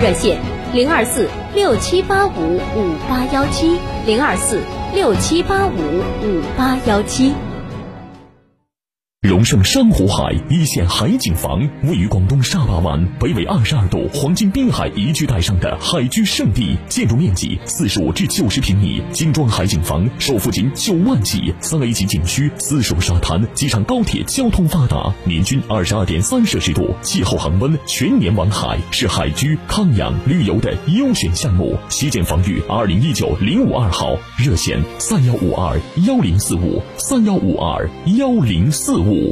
热线：零二四六七八五五八幺七，零二四六七八五五八幺七。盛珊瑚海一线海景房，位于广东沙巴湾北纬二十二度黄金滨海宜居带上的海居胜地，建筑面积四十五至九十平米，精装海景房首付仅九万起，三 A 级景区，私属沙滩，机场高铁交通发达，年均二十二点三摄氏度，气候恒温，全年玩海，是海居康养旅游的优选项目。西建房域二零一九零五二号，热线三幺五二幺零四五三幺五二幺零四五。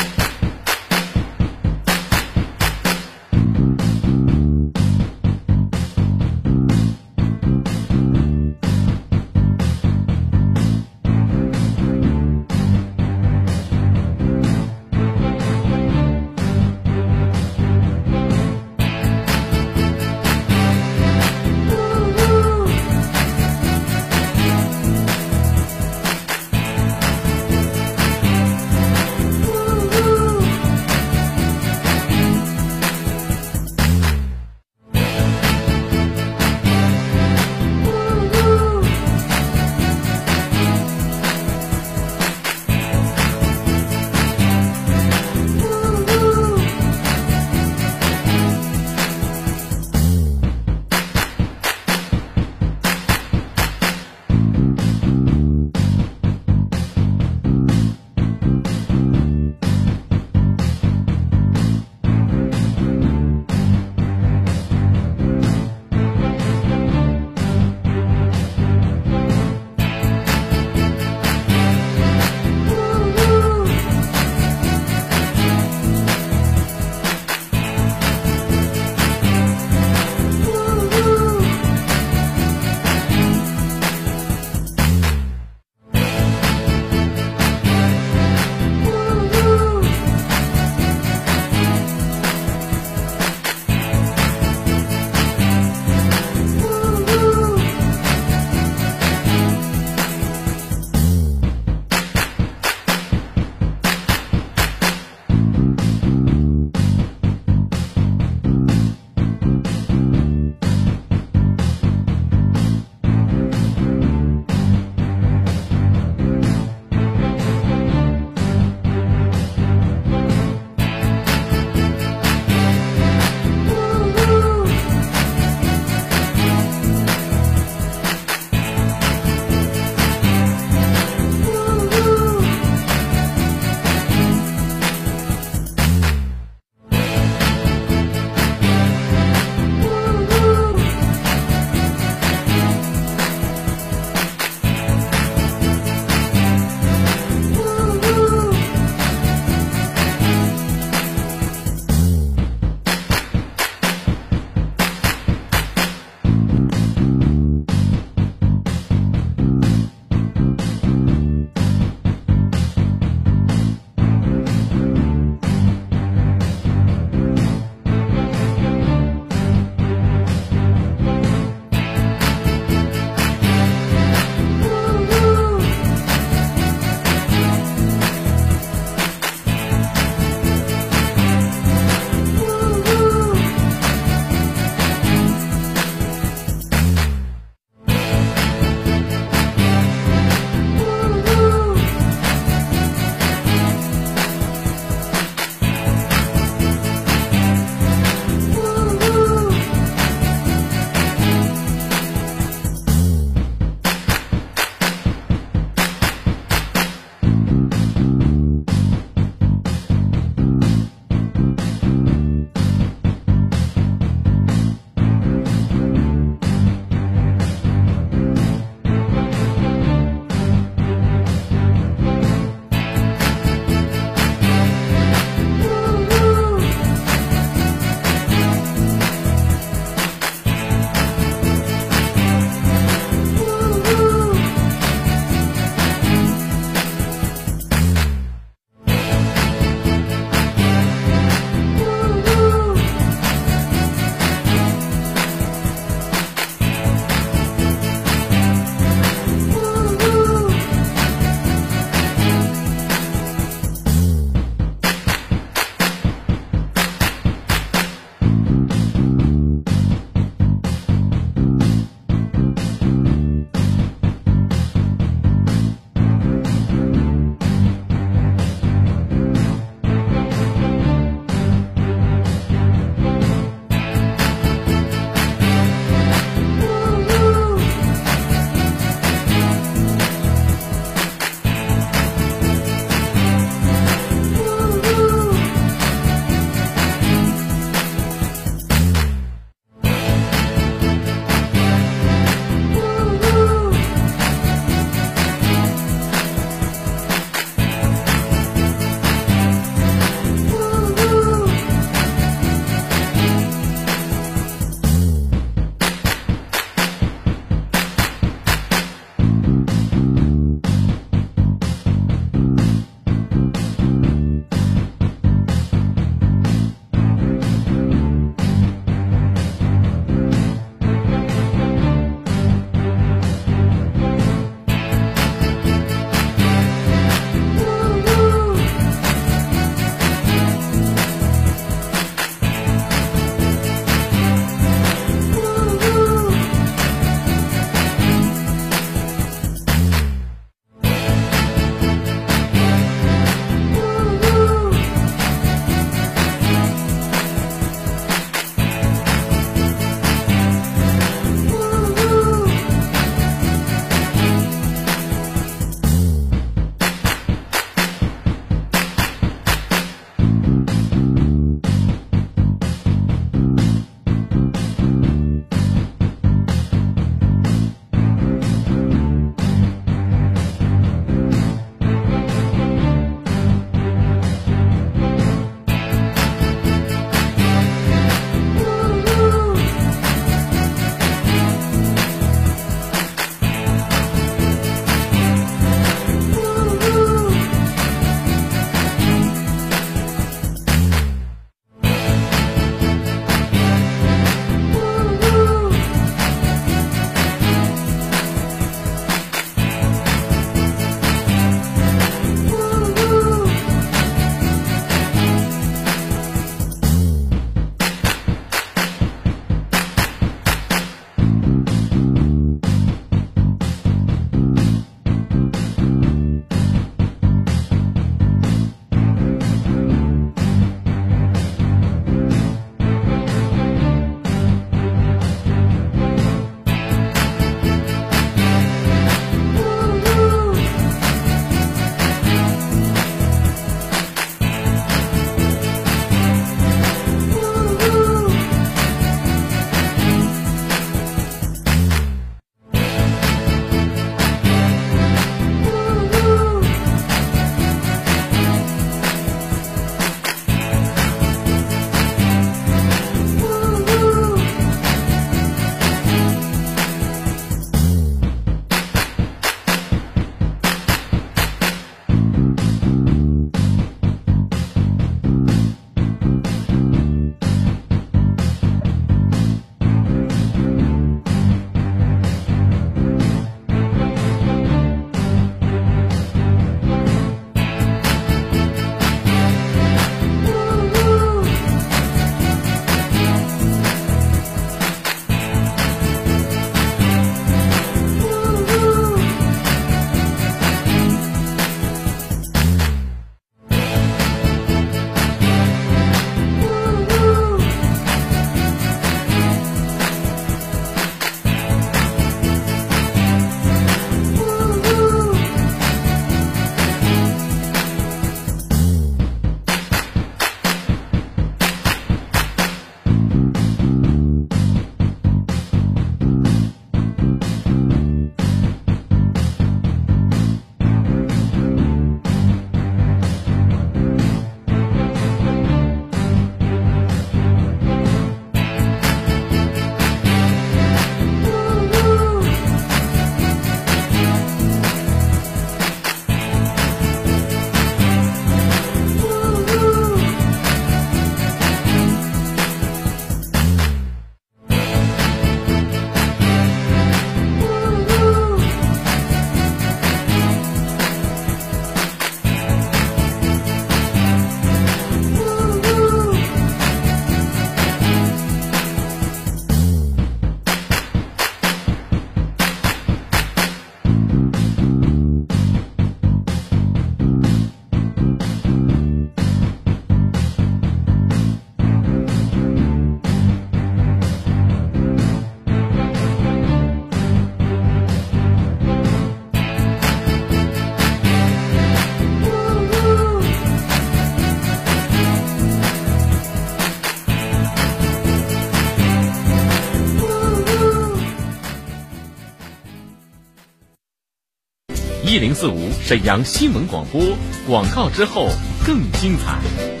一零四五沈阳新闻广播，广告之后更精彩。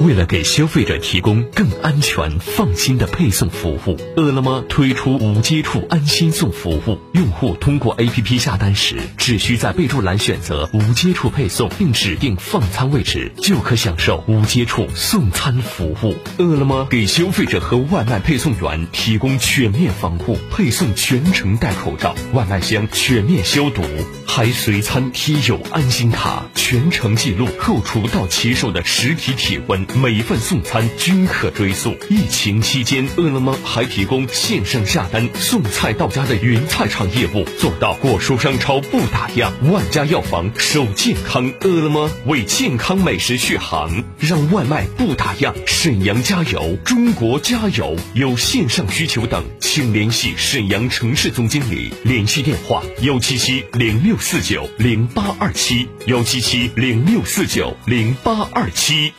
为了给消费者提供更安全、放心的配送服务，饿了么推出无接触安心送服务。用户通过 APP 下单时，只需在备注栏选择无接触配送，并指定放餐位置，就可享受无接触送餐服务。饿了么给消费者和外卖配送员提供全面防护，配送全程戴口罩，外卖箱全面消毒，还随餐贴有安心卡，全程记录后厨到骑手的实体体温。每一份送餐均可追溯。疫情期间，饿了么还提供线上下单送菜到家的云菜场业务，做到果蔬商超不打烊，万家药房守健康。饿了么为健康美食续航，让外卖不打烊。沈阳加油，中国加油！有线上需求等，请联系沈阳城市总经理，联系电话：幺七七零六四九零八二七，幺七七零六四九零八二七。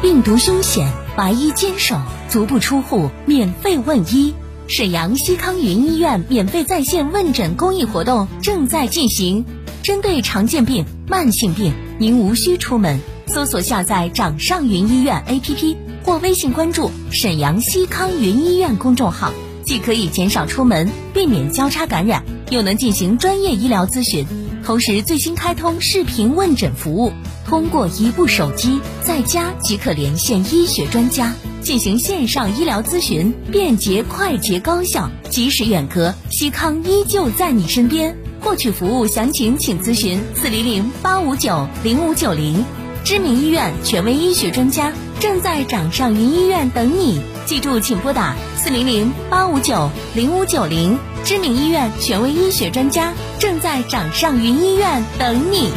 病毒凶险，白衣坚守，足不出户免费问医。沈阳西康云医院免费在线问诊公益活动正在进行，针对常见病、慢性病，您无需出门，搜索下载掌上云医院 APP 或微信关注沈阳西康云医院公众号，既可以减少出门，避免交叉感染，又能进行专业医疗咨询。同时，最新开通视频问诊服务。通过一部手机，在家即可连线医学专家进行线上医疗咨询，便捷、快捷、高效，即使远隔，西康依旧在你身边。获取服务详情，请咨询四零零八五九零五九零。知名医院权威医学专家正在掌上云医院等你，记住，请拨打四零零八五九零五九零。知名医院权威医学专家正在掌上云医院等你。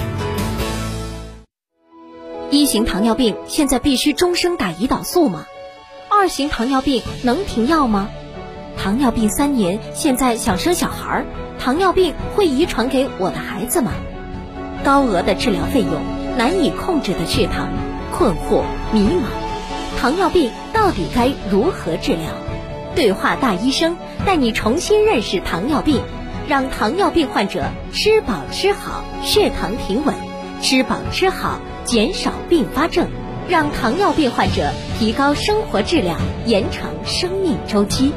一型糖尿病现在必须终生打胰岛素吗？二型糖尿病能停药吗？糖尿病三年，现在想生小孩儿，糖尿病会遗传给我的孩子吗？高额的治疗费用，难以控制的血糖，困惑迷茫，糖尿病到底该如何治疗？对话大医生带你重新认识糖尿病，让糖尿病患者吃饱吃好，血糖平稳，吃饱吃好。减少并发症，让糖尿病患者提高生活质量，延长生命周期。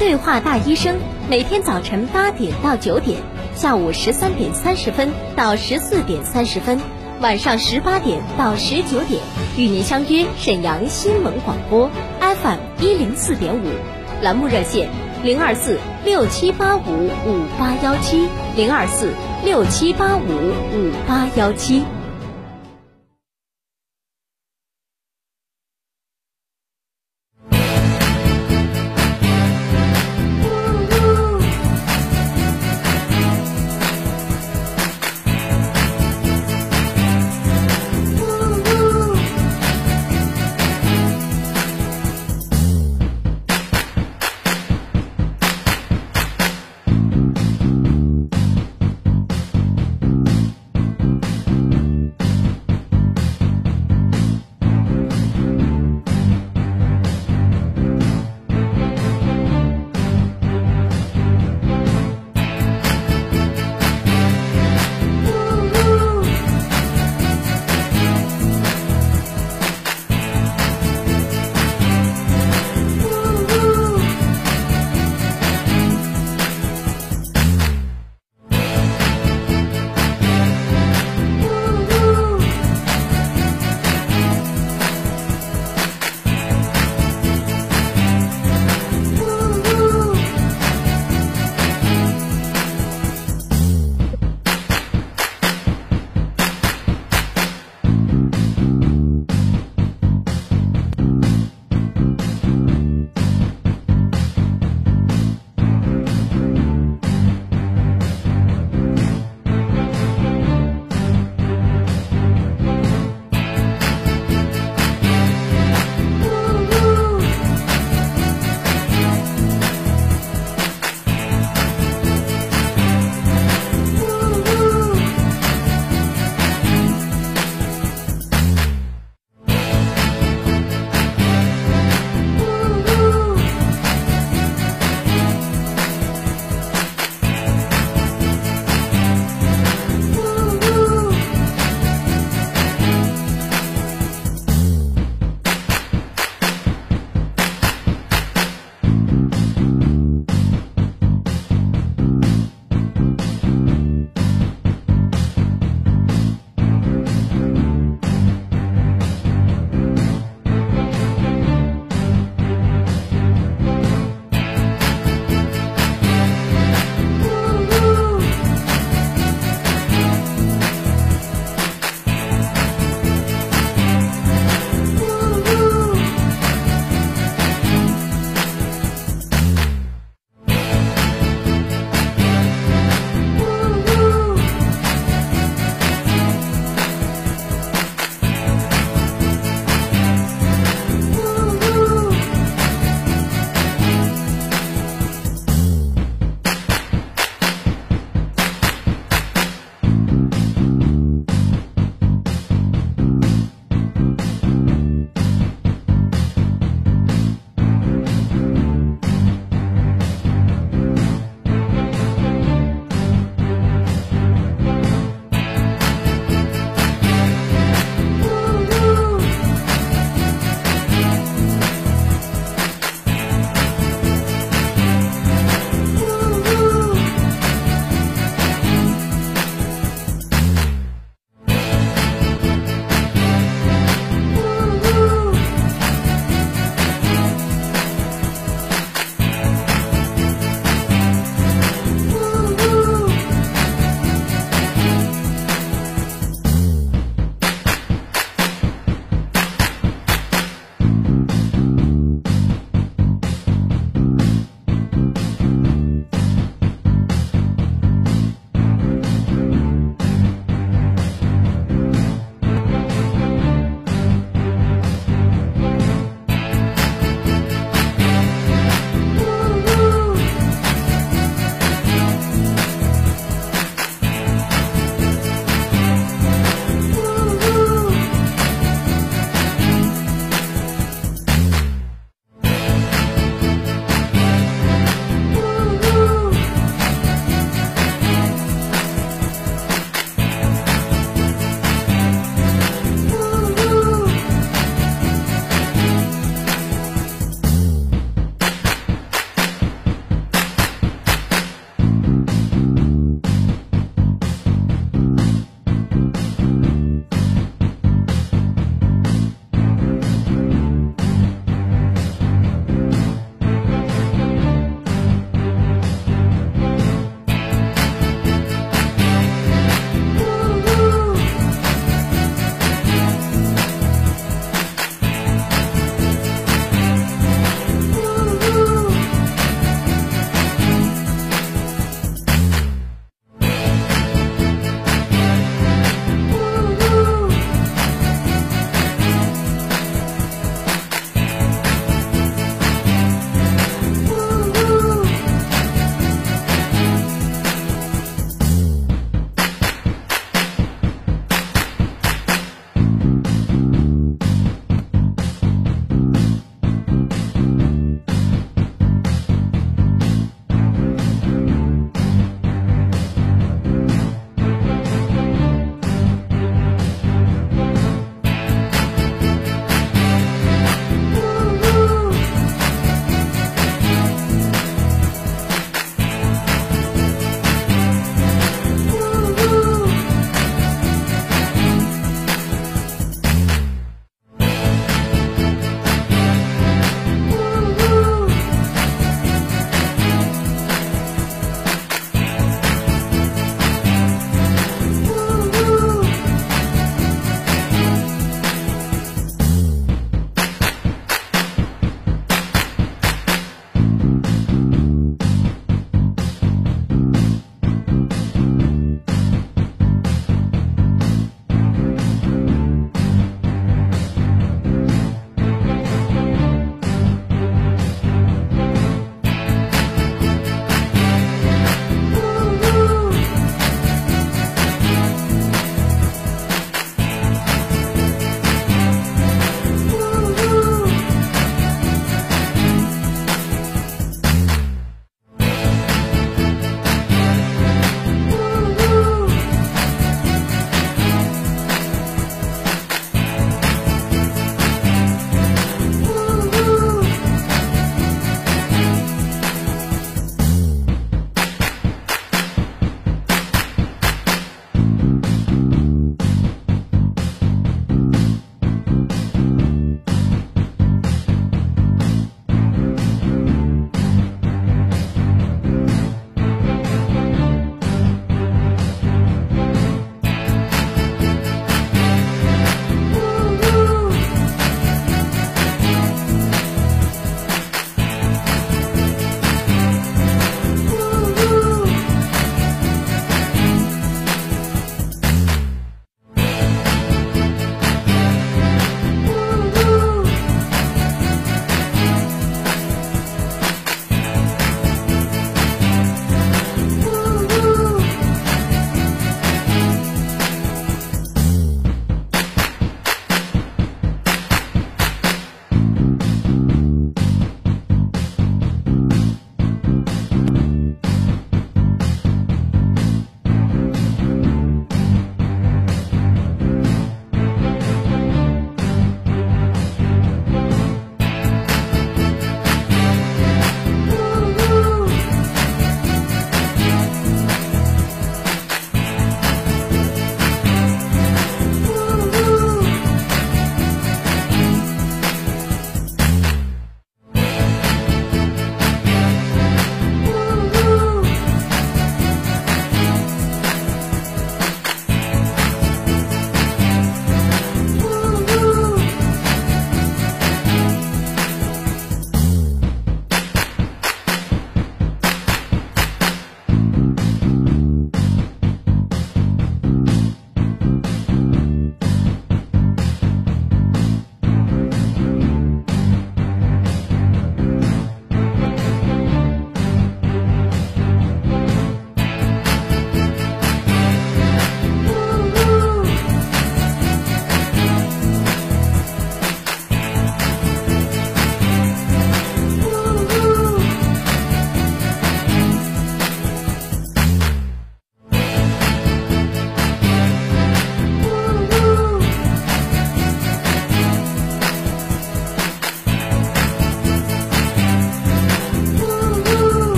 对话大医生，每天早晨八点到九点，下午十三点三十分到十四点三十分，晚上十八点到十九点，与您相约沈阳新闻广播 FM 一零四点五，栏目热线零二四六七八五五八幺七零二四六七八五五八幺七。